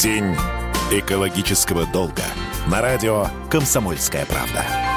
День экологического долга на радио «Комсомольская правда».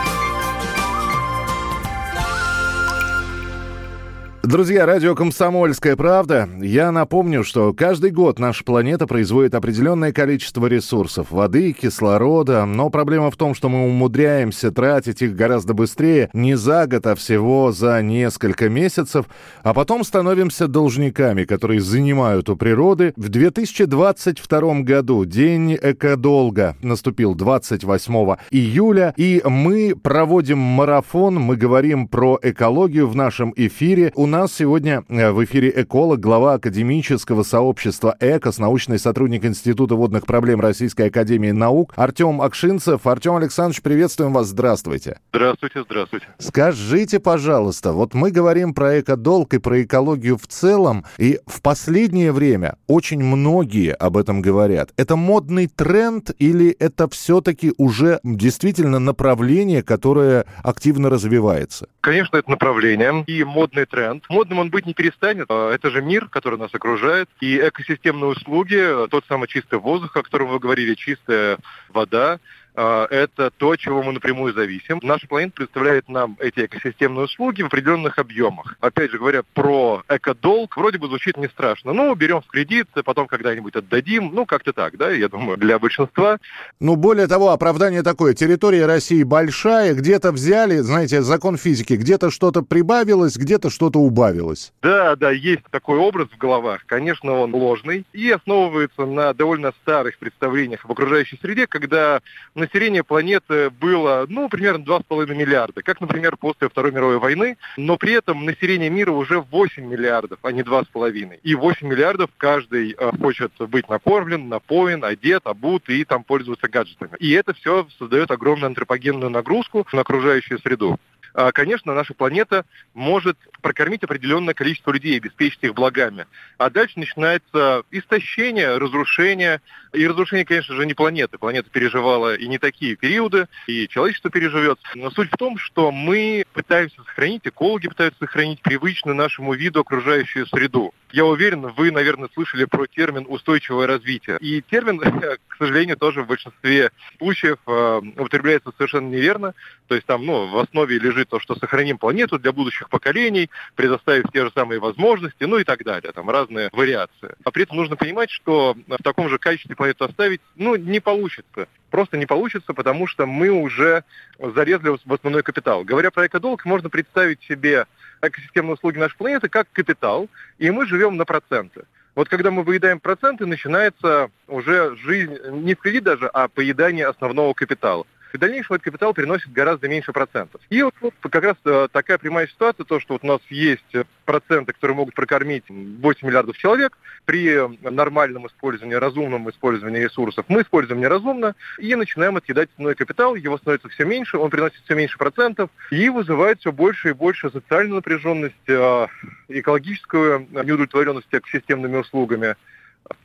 Друзья, радио «Комсомольская правда». Я напомню, что каждый год наша планета производит определенное количество ресурсов – воды, кислорода. Но проблема в том, что мы умудряемся тратить их гораздо быстрее, не за год, а всего за несколько месяцев, а потом становимся должниками, которые занимают у природы. В 2022 году День экодолга наступил 28 июля, и мы проводим марафон, мы говорим про экологию в нашем эфире. У нас сегодня э, в эфире эколог, глава академического сообщества ЭКОС, научный сотрудник Института водных проблем Российской Академии Наук Артем Акшинцев. Артем Александрович, приветствуем вас. Здравствуйте. Здравствуйте, здравствуйте. Скажите, пожалуйста, вот мы говорим про экодолг и про экологию в целом, и в последнее время очень многие об этом говорят. Это модный тренд или это все-таки уже действительно направление, которое активно развивается? Конечно, это направление и модный тренд. Модным он быть не перестанет. А, это же мир, который нас окружает. И экосистемные услуги, тот самый чистый воздух, о котором вы говорили, чистая вода, а, это то, чего мы напрямую зависим. Наша планета представляет нам эти экосистемные услуги в определенных объемах. Опять же говоря про экодолг, вроде бы звучит не страшно. Ну, берем в кредит, потом когда-нибудь отдадим. Ну, как-то так, да, я думаю, для большинства. Ну, более того, оправдание такое. Территория России большая, где-то взяли, знаете, закон физики, где-то что-то прибавилось, где-то что-то убавилось. Да, да, есть такой образ в головах. Конечно, он ложный и основывается на довольно старых представлениях об окружающей среде, когда население планеты было, ну, примерно 2,5 миллиарда, как, например, после Второй мировой войны, но при этом население мира уже 8 миллиардов, а не 2,5. И 8 миллиардов каждый э, хочет быть накормлен, напоен, одет, обут и там пользоваться гаджетами. И это все создает огромную антропогенную нагрузку на окружающую среду. А, конечно, наша планета может прокормить определенное количество людей, обеспечить их благами. А дальше начинается истощение, разрушение. И разрушение, конечно же, не планеты. Планета переживала и не такие периоды, и человечество переживет. Но суть в том, что мы пытаемся сохранить, экологи пытаются сохранить привычную нашему виду окружающую среду. Я уверен, вы, наверное, слышали про термин «устойчивое развитие». И термин, к сожалению, тоже в большинстве случаев э, употребляется совершенно неверно. То есть там ну, в основе лежит то, что сохраним планету для будущих поколений, предоставив те же самые возможности, ну и так далее. Там разные вариации. А при этом нужно понимать, что в таком же качестве планету оставить ну, не получится. Просто не получится, потому что мы уже зарезали в основной капитал. Говоря про экодолг, можно представить себе экосистемные услуги нашей планеты как капитал, и мы живем на проценты. Вот когда мы выедаем проценты, начинается уже жизнь, не в кредит даже, а поедание основного капитала в дальнейшем этот капитал приносит гораздо меньше процентов. И вот, вот как раз э, такая прямая ситуация, то, что вот у нас есть проценты, которые могут прокормить 8 миллиардов человек, при нормальном использовании, разумном использовании ресурсов мы используем неразумно и начинаем отъедать основной капитал, его становится все меньше, он приносит все меньше процентов и вызывает все больше и больше социальную напряженность, э, экологическую неудовлетворенность экосистемными услугами.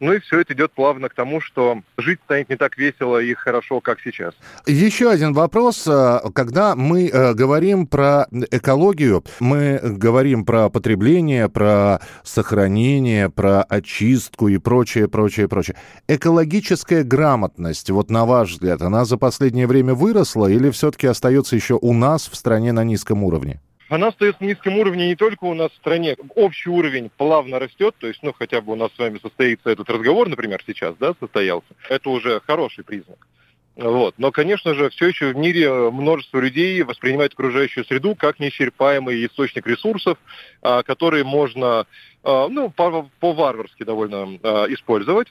Ну и все это идет плавно к тому, что жить станет не так весело и хорошо, как сейчас. Еще один вопрос. Э, когда мы э, говорим про экологию, мы говорим про потребление, про сохранение, про очистку и прочее, прочее, прочее. Экологическая грамотность, вот на ваш взгляд, она за последнее время выросла или все-таки остается еще у нас в стране на низком уровне? Она остается на низком уровне не только у нас в стране. Общий уровень плавно растет, то есть, ну, хотя бы у нас с вами состоится этот разговор, например, сейчас, да, состоялся. Это уже хороший признак. Вот. Но, конечно же, все еще в мире множество людей воспринимают окружающую среду как неисчерпаемый источник ресурсов, а, которые можно а, ну, по-варварски довольно а, использовать.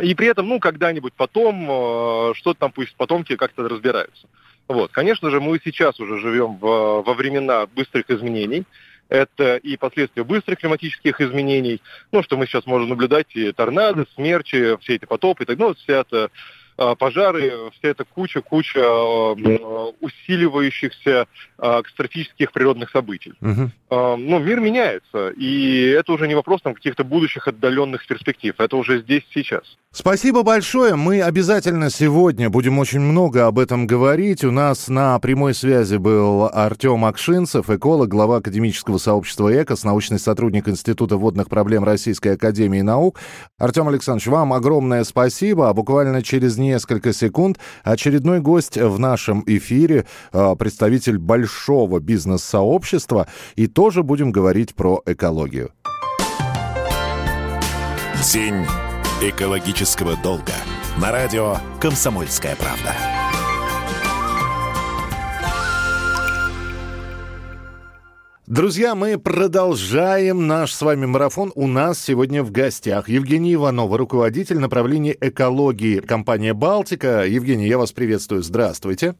И при этом, ну, когда-нибудь потом, что-то там пусть потомки как-то разбираются. Вот. Конечно же, мы сейчас уже живем в, во времена быстрых изменений. Это и последствия быстрых климатических изменений, ну, что мы сейчас можем наблюдать, и торнадо, смерчи, все эти потопы, и так, ну, вся эта а, пожары, вся эта куча-куча а, усиливающихся а, катастрофических природных событий. Угу. Но мир меняется, и это уже не вопрос там, каких-то будущих отдаленных перспектив, это уже здесь сейчас. Спасибо большое. Мы обязательно сегодня будем очень много об этом говорить. У нас на прямой связи был Артем Акшинцев, эколог, глава академического сообщества ЭКОС, научный сотрудник Института водных проблем Российской Академии Наук. Артем Александрович, вам огромное спасибо. А буквально через несколько секунд очередной гость в нашем эфире, а, представитель большого бизнес-сообщества, и тоже будем говорить про экологию. День экологического долга на радио «Комсомольская правда». Друзья, мы продолжаем наш с вами марафон. У нас сегодня в гостях Евгений Иванова, руководитель направления экологии компания «Балтика». Евгений, я вас приветствую. Здравствуйте.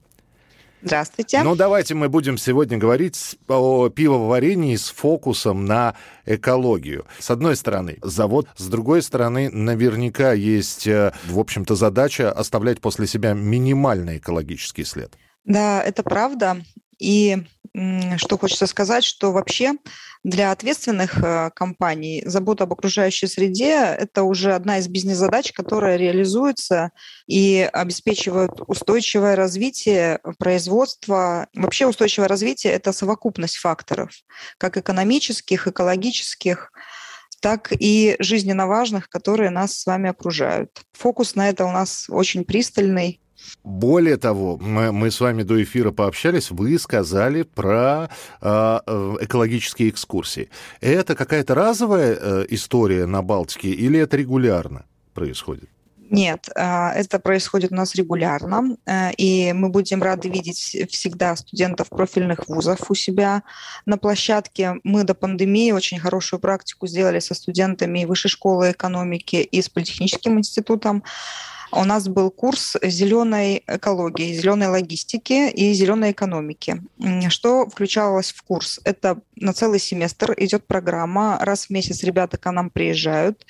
Здравствуйте. Ну, давайте мы будем сегодня говорить о пивоварении с фокусом на экологию. С одной стороны, завод, с другой стороны, наверняка есть, э, в общем-то, задача оставлять после себя минимальный экологический след. Да, это правда. И что хочется сказать, что вообще для ответственных э, компаний забота об окружающей среде – это уже одна из бизнес-задач, которая реализуется и обеспечивает устойчивое развитие производства. Вообще устойчивое развитие – это совокупность факторов, как экономических, экологических, так и жизненно важных, которые нас с вами окружают. Фокус на это у нас очень пристальный, более того, мы, мы с вами до эфира пообщались, вы сказали про а, э, экологические экскурсии. Это какая-то разовая э, история на Балтике или это регулярно происходит? Нет, а, это происходит у нас регулярно, э, и мы будем рады видеть всегда студентов профильных вузов у себя на площадке. Мы до пандемии очень хорошую практику сделали со студентами Высшей школы экономики и с Политехническим институтом у нас был курс зеленой экологии, зеленой логистики и зеленой экономики. Что включалось в курс? Это на целый семестр идет программа. Раз в месяц ребята к нам приезжают.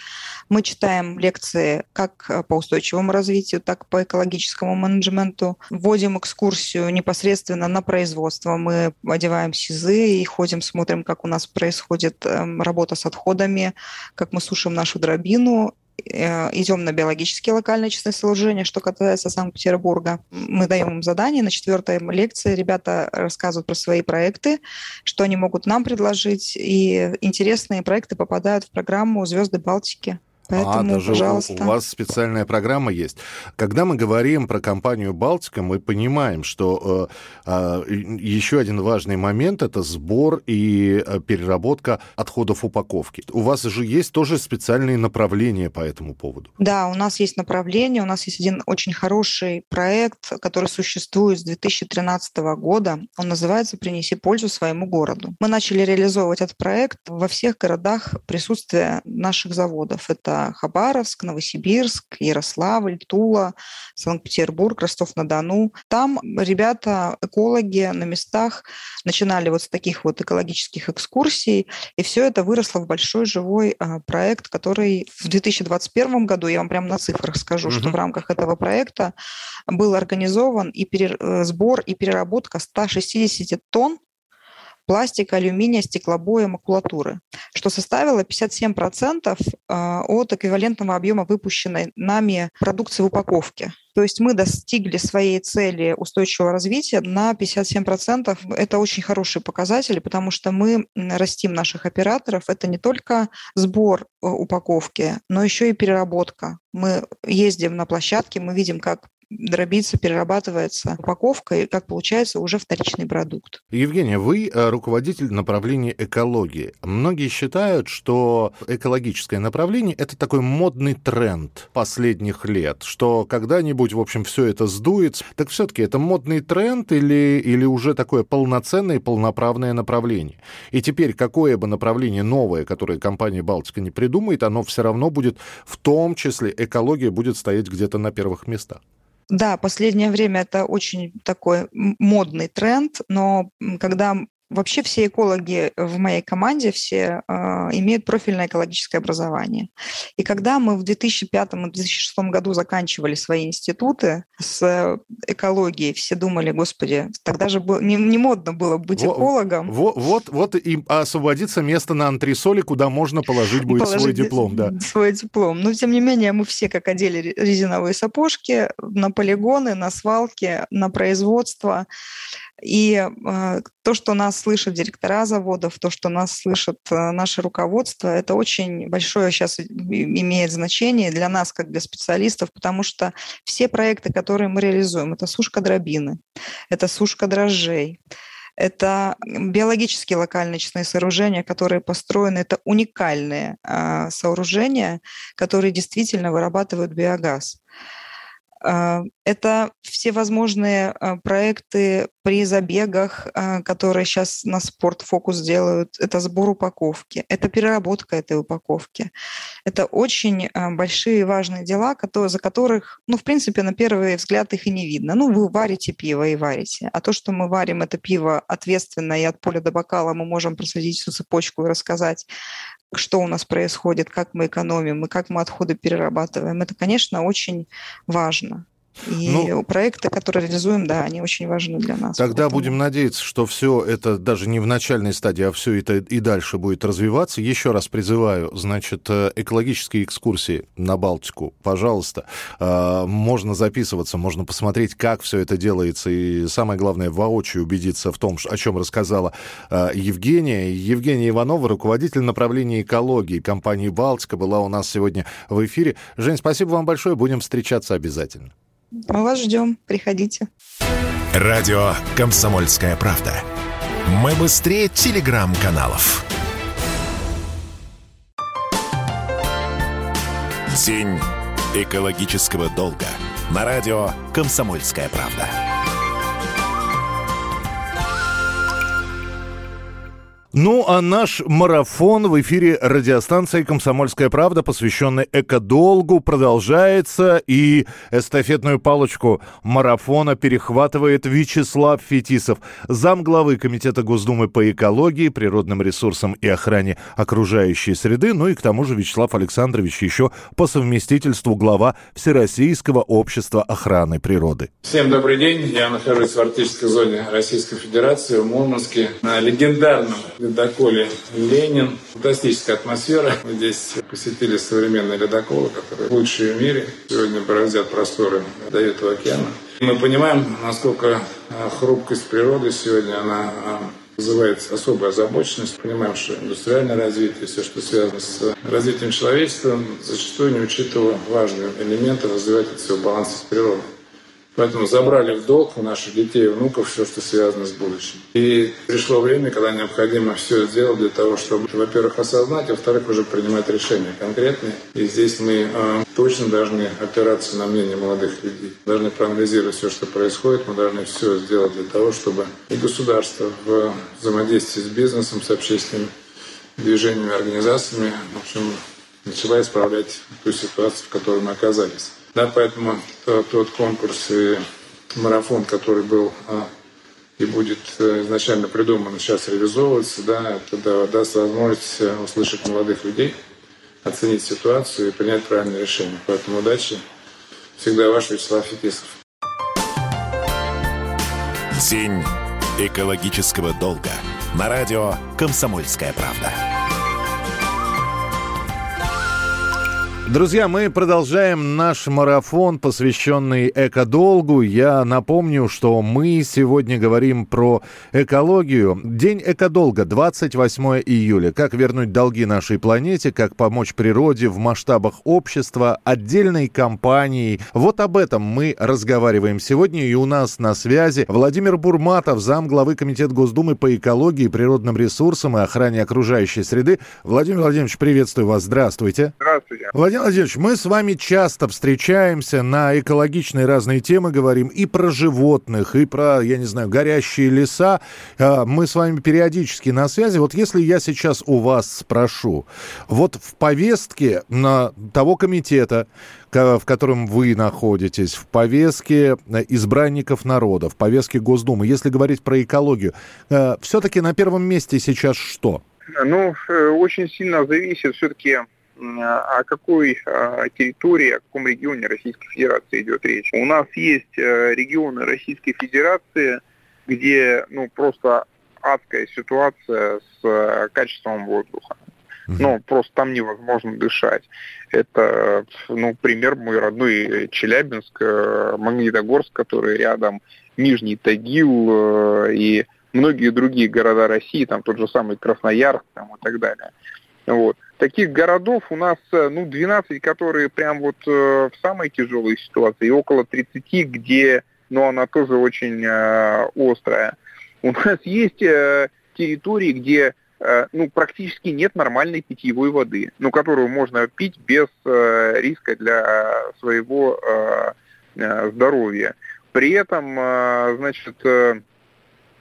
Мы читаем лекции как по устойчивому развитию, так и по экологическому менеджменту. Вводим экскурсию непосредственно на производство. Мы одеваем СИЗы и ходим, смотрим, как у нас происходит эм, работа с отходами, как мы сушим нашу дробину идем на биологические локальные очистные сооружения. Что касается Санкт-Петербурга, мы даем им задание. На четвертой лекции ребята рассказывают про свои проекты, что они могут нам предложить. И интересные проекты попадают в программу «Звезды Балтики». Поэтому, а, даже пожалуйста. у вас специальная программа есть. Когда мы говорим про компанию «Балтика», мы понимаем, что э, э, еще один важный момент – это сбор и э, переработка отходов упаковки. У вас же есть тоже специальные направления по этому поводу. Да, у нас есть направление, у нас есть один очень хороший проект, который существует с 2013 года. Он называется «Принеси пользу своему городу». Мы начали реализовывать этот проект во всех городах присутствия наших заводов. Это Хабаровск, Новосибирск, Ярославль, Тула, Санкт-Петербург, Ростов-на-Дону. Там ребята, экологи на местах начинали вот с таких вот экологических экскурсий, и все это выросло в большой живой а, проект, который в 2021 году, я вам прямо на цифрах скажу, угу. что в рамках этого проекта был организован и перер... Э, сбор и переработка 160 тонн пластика, алюминия, стеклобоя, макулатуры, что составило 57% а, от эквивалентного объема выпущенной нами продукции в упаковке. То есть мы достигли своей цели устойчивого развития на 57%. Это очень хорошие показатели, потому что мы растим наших операторов. Это не только сбор э, упаковки, но еще и переработка. Мы ездим на площадке, мы видим, как дробится, перерабатывается упаковка, и как получается уже вторичный продукт. Евгения, вы э, руководитель направления экологии. Многие считают, что экологическое направление – это такой модный тренд последних лет, что когда-нибудь, в общем, все это сдуется. Так все-таки это модный тренд или, или уже такое полноценное и полноправное направление? И теперь какое бы направление новое, которое компания «Балтика» не придумает, оно все равно будет, в том числе экология будет стоять где-то на первых местах. Да, последнее время это очень такой модный тренд, но когда вообще все экологи в моей команде все э, имеют профильное экологическое образование. И когда мы в 2005-2006 году заканчивали свои институты с экологией, все думали, господи, тогда же было, не, не модно было быть вот, экологом. Вот, вот, вот и освободится место на антресоле, куда можно положить будет положить свой диплом. Да. Свой диплом. Но, тем не менее, мы все как одели резиновые сапожки на полигоны, на свалки, на производство. И э, то, что нас слышат директора заводов, то, что нас слышат э, наше руководство, это очень большое сейчас имеет значение для нас, как для специалистов, потому что все проекты, которые мы реализуем, это сушка дробины, это сушка дрожжей, это биологические локальные очистные сооружения, которые построены, это уникальные э, сооружения, которые действительно вырабатывают биогаз. А, это всевозможные а, проекты при забегах, а, которые сейчас на спортфокус делают. Это сбор упаковки, это переработка этой упаковки. Это очень большие и важные дела, которые, за которых, ну, в принципе, на первый взгляд их и не видно. Ну, вы варите пиво и варите. А то, что мы варим это пиво ответственно и от поля до бокала мы можем проследить всю цепочку и рассказать, что у нас происходит, как мы экономим и как мы отходы перерабатываем. Это, конечно, очень важно. И ну, проекты, которые реализуем, да, они очень важны для нас. Тогда поэтому... будем надеяться, что все это даже не в начальной стадии, а все это и дальше будет развиваться. Еще раз призываю, значит, э, экологические экскурсии на Балтику, пожалуйста. А, можно записываться, можно посмотреть, как все это делается. И самое главное, воочию убедиться в том, о чем рассказала а, Евгения. Евгения Иванова, руководитель направления экологии компании «Балтика», была у нас сегодня в эфире. Жень, спасибо вам большое. Будем встречаться обязательно. Мы вас ждем. Приходите. Радио «Комсомольская правда». Мы быстрее телеграм-каналов. День экологического долга на радио «Комсомольская правда». Ну, а наш марафон в эфире радиостанции «Комсомольская правда», посвященный экодолгу, продолжается. И эстафетную палочку марафона перехватывает Вячеслав Фетисов, замглавы Комитета Госдумы по экологии, природным ресурсам и охране окружающей среды. Ну и к тому же Вячеслав Александрович еще по совместительству глава Всероссийского общества охраны природы. Всем добрый день. Я нахожусь в арктической зоне Российской Федерации, в Мурманске, на легендарном ледоколе «Ленин». Фантастическая атмосфера. Мы здесь посетили современные ледоколы, которые лучшие в мире. Сегодня бороздят просторы до этого океана. Мы понимаем, насколько а, хрупкость природы сегодня, она а, вызывает особую озабоченность. Понимаем, что индустриальное развитие, все, что связано с развитием человечества, зачастую не учитывая важные элементы развивать это все в балансе с природой. Поэтому забрали в долг у наших детей и внуков все, что связано с будущим. И пришло время, когда необходимо все сделать для того, чтобы, во-первых, осознать, а во-вторых, уже принимать решения конкретные. И здесь мы э, точно должны опираться на мнение молодых людей. Должны проанализировать все, что происходит. Мы должны все сделать для того, чтобы и государство в взаимодействии с бизнесом, с общественными движениями, организациями, в общем, начала исправлять ту ситуацию, в которой мы оказались. Да, поэтому тот конкурс и марафон, который был а, и будет э, изначально придуман, сейчас реализовывается, да, это даст возможность э, услышать молодых людей, оценить ситуацию и принять правильное решение. Поэтому удачи. Всегда ваш Вячеслав Фетисов. День экологического долга на радио «Комсомольская правда». Друзья, мы продолжаем наш марафон, посвященный экодолгу. Я напомню, что мы сегодня говорим про экологию. День экодолга, 28 июля. Как вернуть долги нашей планете, как помочь природе в масштабах общества, отдельной компании. Вот об этом мы разговариваем сегодня. И у нас на связи Владимир Бурматов, зам главы Комитета Госдумы по экологии, природным ресурсам и охране окружающей среды. Владимир Владимирович, приветствую вас. Здравствуйте. Здравствуйте. Владимир Владимирович, мы с вами часто встречаемся на экологичные разные темы, говорим и про животных, и про, я не знаю, горящие леса. А, мы с вами периодически на связи. Вот если я сейчас у вас спрошу, вот в повестке на того комитета, в котором вы находитесь, в повестке избранников народа, в повестке Госдумы, если говорить про экологию, а, все-таки на первом месте сейчас что? Ну, э, очень сильно зависит все-таки о какой а, территории, о каком регионе Российской Федерации идет речь. У нас есть э, регионы Российской Федерации, где ну, просто адская ситуация с э, качеством воздуха. Ну, просто там невозможно дышать. Это, ну, пример мой родной Челябинск, э, Магнитогорск, который рядом, Нижний Тагил и многие другие города России, там тот же самый Красноярск там, и так далее. Вот. Таких городов у нас э, ну, 12, которые прям вот э, в самой тяжелой ситуации, и около 30, где ну, она тоже очень э, острая. У нас есть э, территории, где э, ну, практически нет нормальной питьевой воды, ну, которую можно пить без э, риска для своего э, э здоровья. При этом, э, значит, э,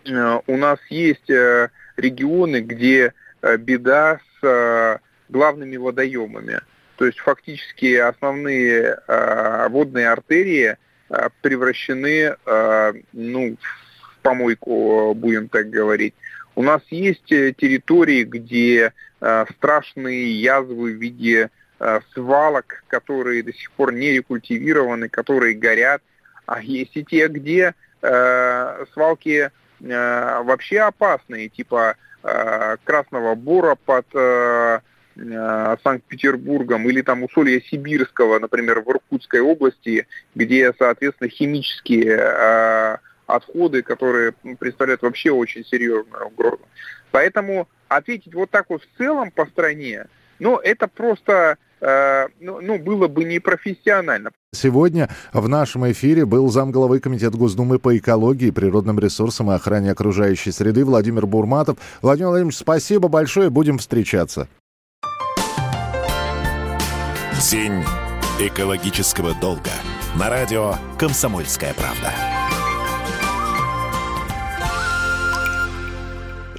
э у нас есть регионы, где беда с главными водоемами. То есть фактически основные э, водные артерии э, превращены э, ну, в помойку, будем так говорить. У нас есть э, территории, где э, страшные язвы в виде э, свалок, которые до сих пор не рекультивированы, которые горят. А есть и те, где э, свалки э, вообще опасные, типа э, Красного Бора под Э, Санкт-Петербургом или там Усолья Сибирского, например, в Иркутской области, где, соответственно, химические э, отходы, которые представляют вообще очень серьезную угрозу. Поэтому ответить вот так вот в целом по стране, ну, это просто э, ну, ну, было бы непрофессионально. Сегодня в нашем эфире был замглавы Комитета Госдумы по экологии, природным ресурсам и охране окружающей среды Владимир Бурматов. Владимир Владимирович, спасибо большое, будем встречаться. День экологического долга на радио «Комсомольская правда».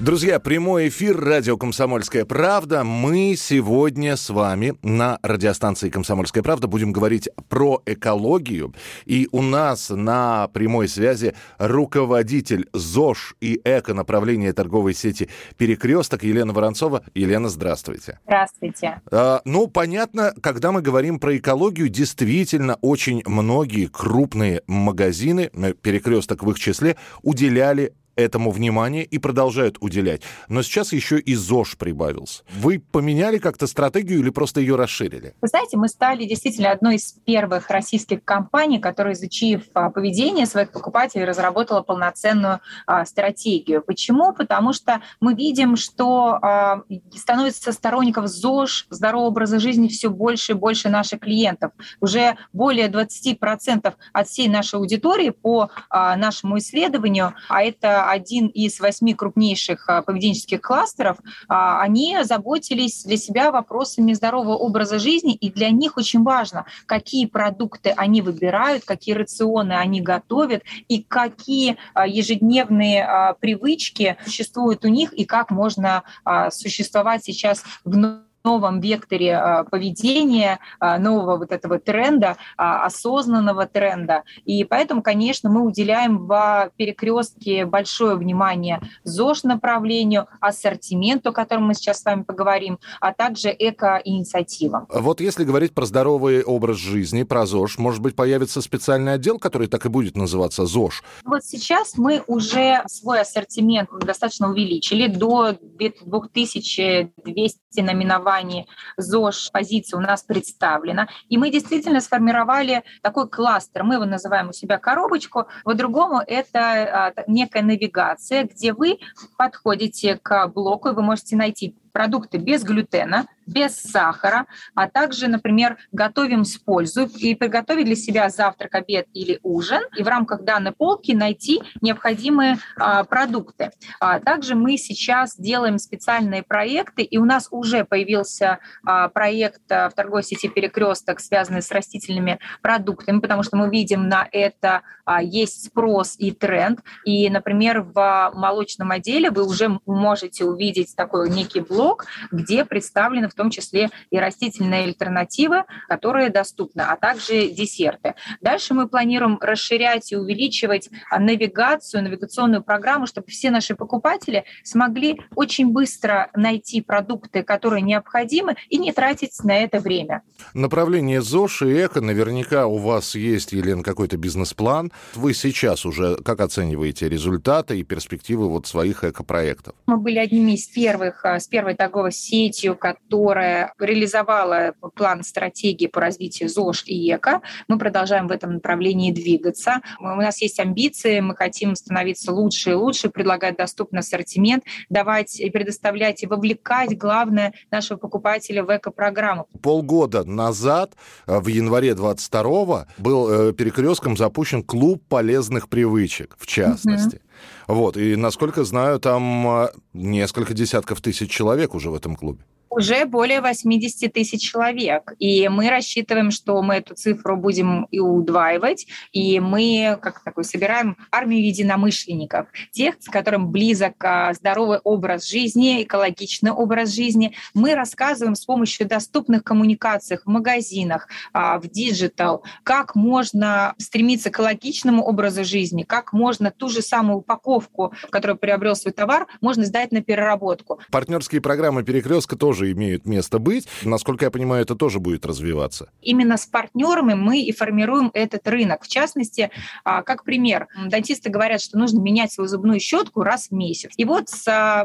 Друзья, прямой эфир радио «Комсомольская правда». Мы сегодня с вами на радиостанции «Комсомольская правда» будем говорить про экологию. И у нас на прямой связи руководитель ЗОЖ и эко-направления торговой сети «Перекресток» Елена Воронцова. Елена, здравствуйте. Здравствуйте. А, ну, понятно, когда мы говорим про экологию, действительно очень многие крупные магазины, э, «Перекресток» в их числе, уделяли этому внимание и продолжают уделять. Но сейчас еще и ЗОЖ прибавился. Вы поменяли как-то стратегию или просто ее расширили? Вы знаете, мы стали действительно одной из первых российских компаний, которая, изучив а, поведение своих покупателей, разработала полноценную а, стратегию. Почему? Потому что мы видим, что а, становится сторонников ЗОЖ, здорового образа жизни все больше и больше наших клиентов. Уже более 20% от всей нашей аудитории по а, нашему исследованию, а это один из восьми крупнейших а, поведенческих кластеров, а, они заботились для себя вопросами здорового образа жизни, и для них очень важно, какие продукты они выбирают, какие рационы они готовят, и какие а, ежедневные привычки существуют у них, и как можно существовать сейчас в новом векторе а, поведения, а, нового вот этого тренда, а, осознанного тренда. И поэтому, конечно, мы уделяем в перекрестке большое внимание ЗОЖ-направлению, ассортименту, о котором мы сейчас с вами поговорим, а также эко-инициативам. Вот если говорить про здоровый образ жизни, про ЗОЖ, может быть, появится специальный отдел, который так и будет называться ЗОЖ? Вот сейчас мы уже свой ассортимент достаточно увеличили до 2200 наименований компании ЗОЖ позиция у нас представлена. И мы действительно сформировали такой кластер. Мы его называем у себя коробочку. По-другому это а, некая навигация, где вы подходите к блоку, и вы можете найти продукты без глютена – без сахара, а также, например, готовим с пользой и приготовить для себя завтрак, обед или ужин, и в рамках данной полки найти необходимые а, продукты. А, также мы сейчас делаем специальные проекты, и у нас уже появился а, проект а, в торговой сети «Перекресток», связанный с растительными продуктами, потому что мы видим на это а, есть спрос и тренд. И, например, в молочном отделе вы уже можете увидеть такой некий блок, где представлены в том числе и растительные альтернативы, которые доступны, а также десерты. Дальше мы планируем расширять и увеличивать навигацию, навигационную программу, чтобы все наши покупатели смогли очень быстро найти продукты, которые необходимы, и не тратить на это время. Направление ЗОЖ и ЭКО наверняка у вас есть, Елена, какой-то бизнес-план. Вы сейчас уже как оцениваете результаты и перспективы вот своих экопроектов? Мы были одними из первых, а, с первой торговой сетью, которая реализовала план стратегии по развитию ЗОЖ и ЭКО. Мы продолжаем в этом направлении двигаться. У нас есть амбиции, мы хотим становиться лучше и лучше, предлагать доступный ассортимент, давать и предоставлять и вовлекать, главное, нашего покупателя в эко-программу. Полгода назад, э, в январе 22 был э, перекрестком запущен клуб полезных привычек, в частности. Вот, и, насколько знаю, там э, несколько десятков тысяч человек уже в этом клубе уже более 80 тысяч человек. И мы рассчитываем, что мы эту цифру будем и удваивать, и мы как такой собираем армию единомышленников, тех, с которым близок а, здоровый образ жизни, экологичный образ жизни. Мы рассказываем с помощью доступных коммуникаций в магазинах, а, в digital, как можно стремиться к экологичному образу жизни, как можно ту же самую упаковку, в которой приобрел свой товар, можно сдать на переработку. Партнерские программы «Перекрестка» тоже тоже имеют место быть. Насколько я понимаю, это тоже будет развиваться. Именно с партнерами мы и формируем этот рынок. В частности, а, как пример, дантисты говорят, что нужно менять свою зубную щетку раз в месяц. И вот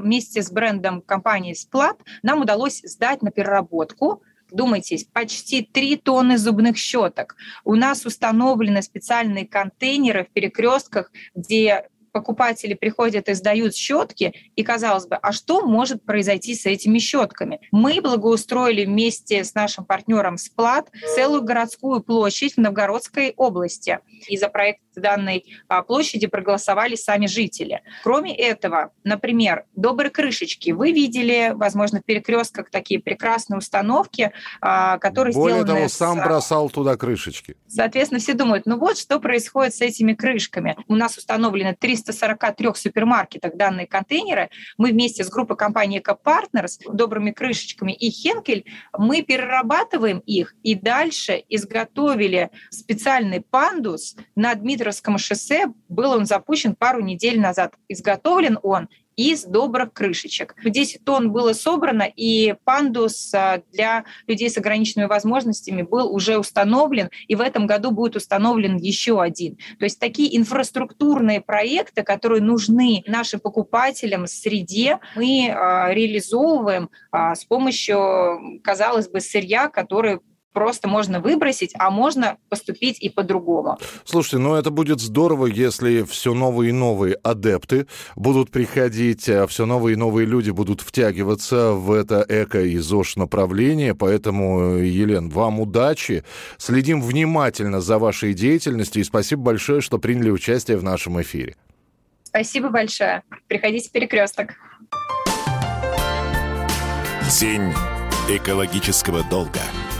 вместе с брендом компании Splat нам удалось сдать на переработку Думайте, почти 3 тонны зубных щеток. У нас установлены специальные контейнеры в перекрестках, где покупатели приходят и сдают щетки, и казалось бы, а что может произойти с этими щетками? Мы благоустроили вместе с нашим партнером Сплат целую городскую площадь в Новгородской области. И за проект данной а, площади проголосовали сами жители. Кроме этого, например, добрые крышечки. Вы видели, возможно, в перекрестках такие прекрасные установки, а, которые Более сделаны... того, сам бросал туда крышечки. Соответственно, все думают, ну вот что происходит с этими крышками. У нас установлено 343 супермаркетах данные контейнеры. Мы вместе с группой компании Partners, добрыми крышечками и Хенкель, мы перерабатываем их и дальше изготовили специальный пандус на Дмитровском шоссе. Был он запущен пару недель назад. Изготовлен он из добрых крышечек. 10 тонн было собрано, и пандус а, для людей с ограниченными возможностями был уже установлен, и в этом году будет установлен еще один. То есть такие инфраструктурные проекты, которые нужны нашим покупателям в среде, мы а, реализовываем а, с помощью, казалось бы, сырья, который просто можно выбросить, а можно поступить и по-другому. Слушайте, ну это будет здорово, если все новые и новые адепты будут приходить, а все новые и новые люди будут втягиваться в это эко и ЗОЖ направление. Поэтому, Елен, вам удачи. Следим внимательно за вашей деятельностью и спасибо большое, что приняли участие в нашем эфире. Спасибо большое. Приходите в перекресток. День экологического долга